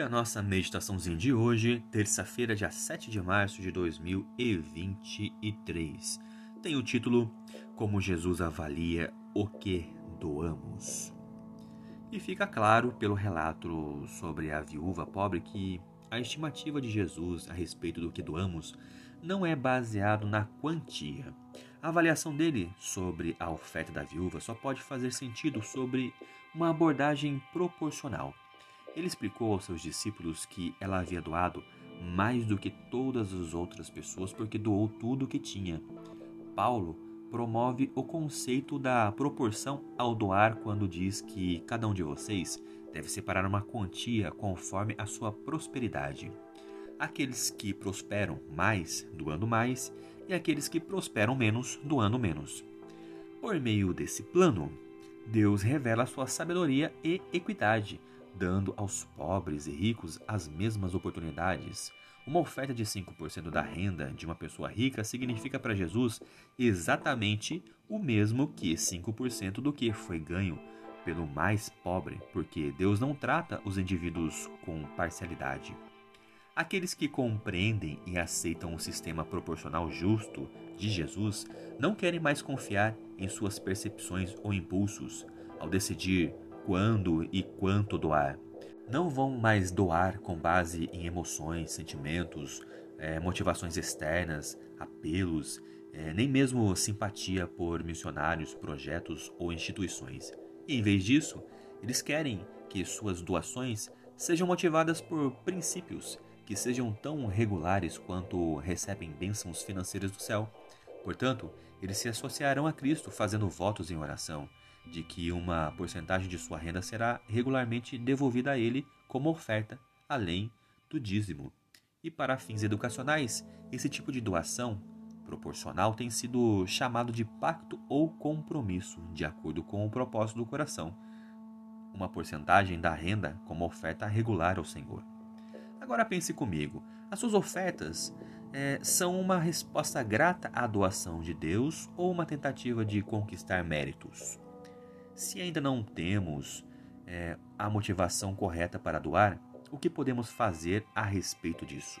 A nossa meditaçãozinha de hoje, terça-feira, dia 7 de março de 2023, tem o título Como Jesus avalia o que doamos. E fica claro pelo relato sobre a viúva pobre que a estimativa de Jesus a respeito do que doamos não é baseado na quantia. A avaliação dele sobre a oferta da viúva só pode fazer sentido sobre uma abordagem proporcional. Ele explicou aos seus discípulos que ela havia doado mais do que todas as outras pessoas porque doou tudo o que tinha. Paulo promove o conceito da proporção ao doar quando diz que cada um de vocês deve separar uma quantia conforme a sua prosperidade. Aqueles que prosperam mais, doando mais, e aqueles que prosperam menos, doando menos. Por meio desse plano, Deus revela sua sabedoria e equidade dando aos pobres e ricos as mesmas oportunidades. Uma oferta de 5% da renda de uma pessoa rica significa para Jesus exatamente o mesmo que 5% do que foi ganho pelo mais pobre, porque Deus não trata os indivíduos com parcialidade. Aqueles que compreendem e aceitam o sistema proporcional justo de Jesus não querem mais confiar em suas percepções ou impulsos ao decidir quando e quanto doar. Não vão mais doar com base em emoções, sentimentos, é, motivações externas, apelos, é, nem mesmo simpatia por missionários, projetos ou instituições. E, em vez disso, eles querem que suas doações sejam motivadas por princípios que sejam tão regulares quanto recebem bênçãos financeiras do céu. Portanto, eles se associarão a Cristo fazendo votos em oração de que uma porcentagem de sua renda será regularmente devolvida a ele como oferta, além do dízimo. E para fins educacionais, esse tipo de doação proporcional tem sido chamado de pacto ou compromisso, de acordo com o propósito do coração. Uma porcentagem da renda como oferta regular ao Senhor. Agora pense comigo: as suas ofertas é, são uma resposta grata à doação de Deus ou uma tentativa de conquistar méritos? Se ainda não temos é, a motivação correta para doar, o que podemos fazer a respeito disso?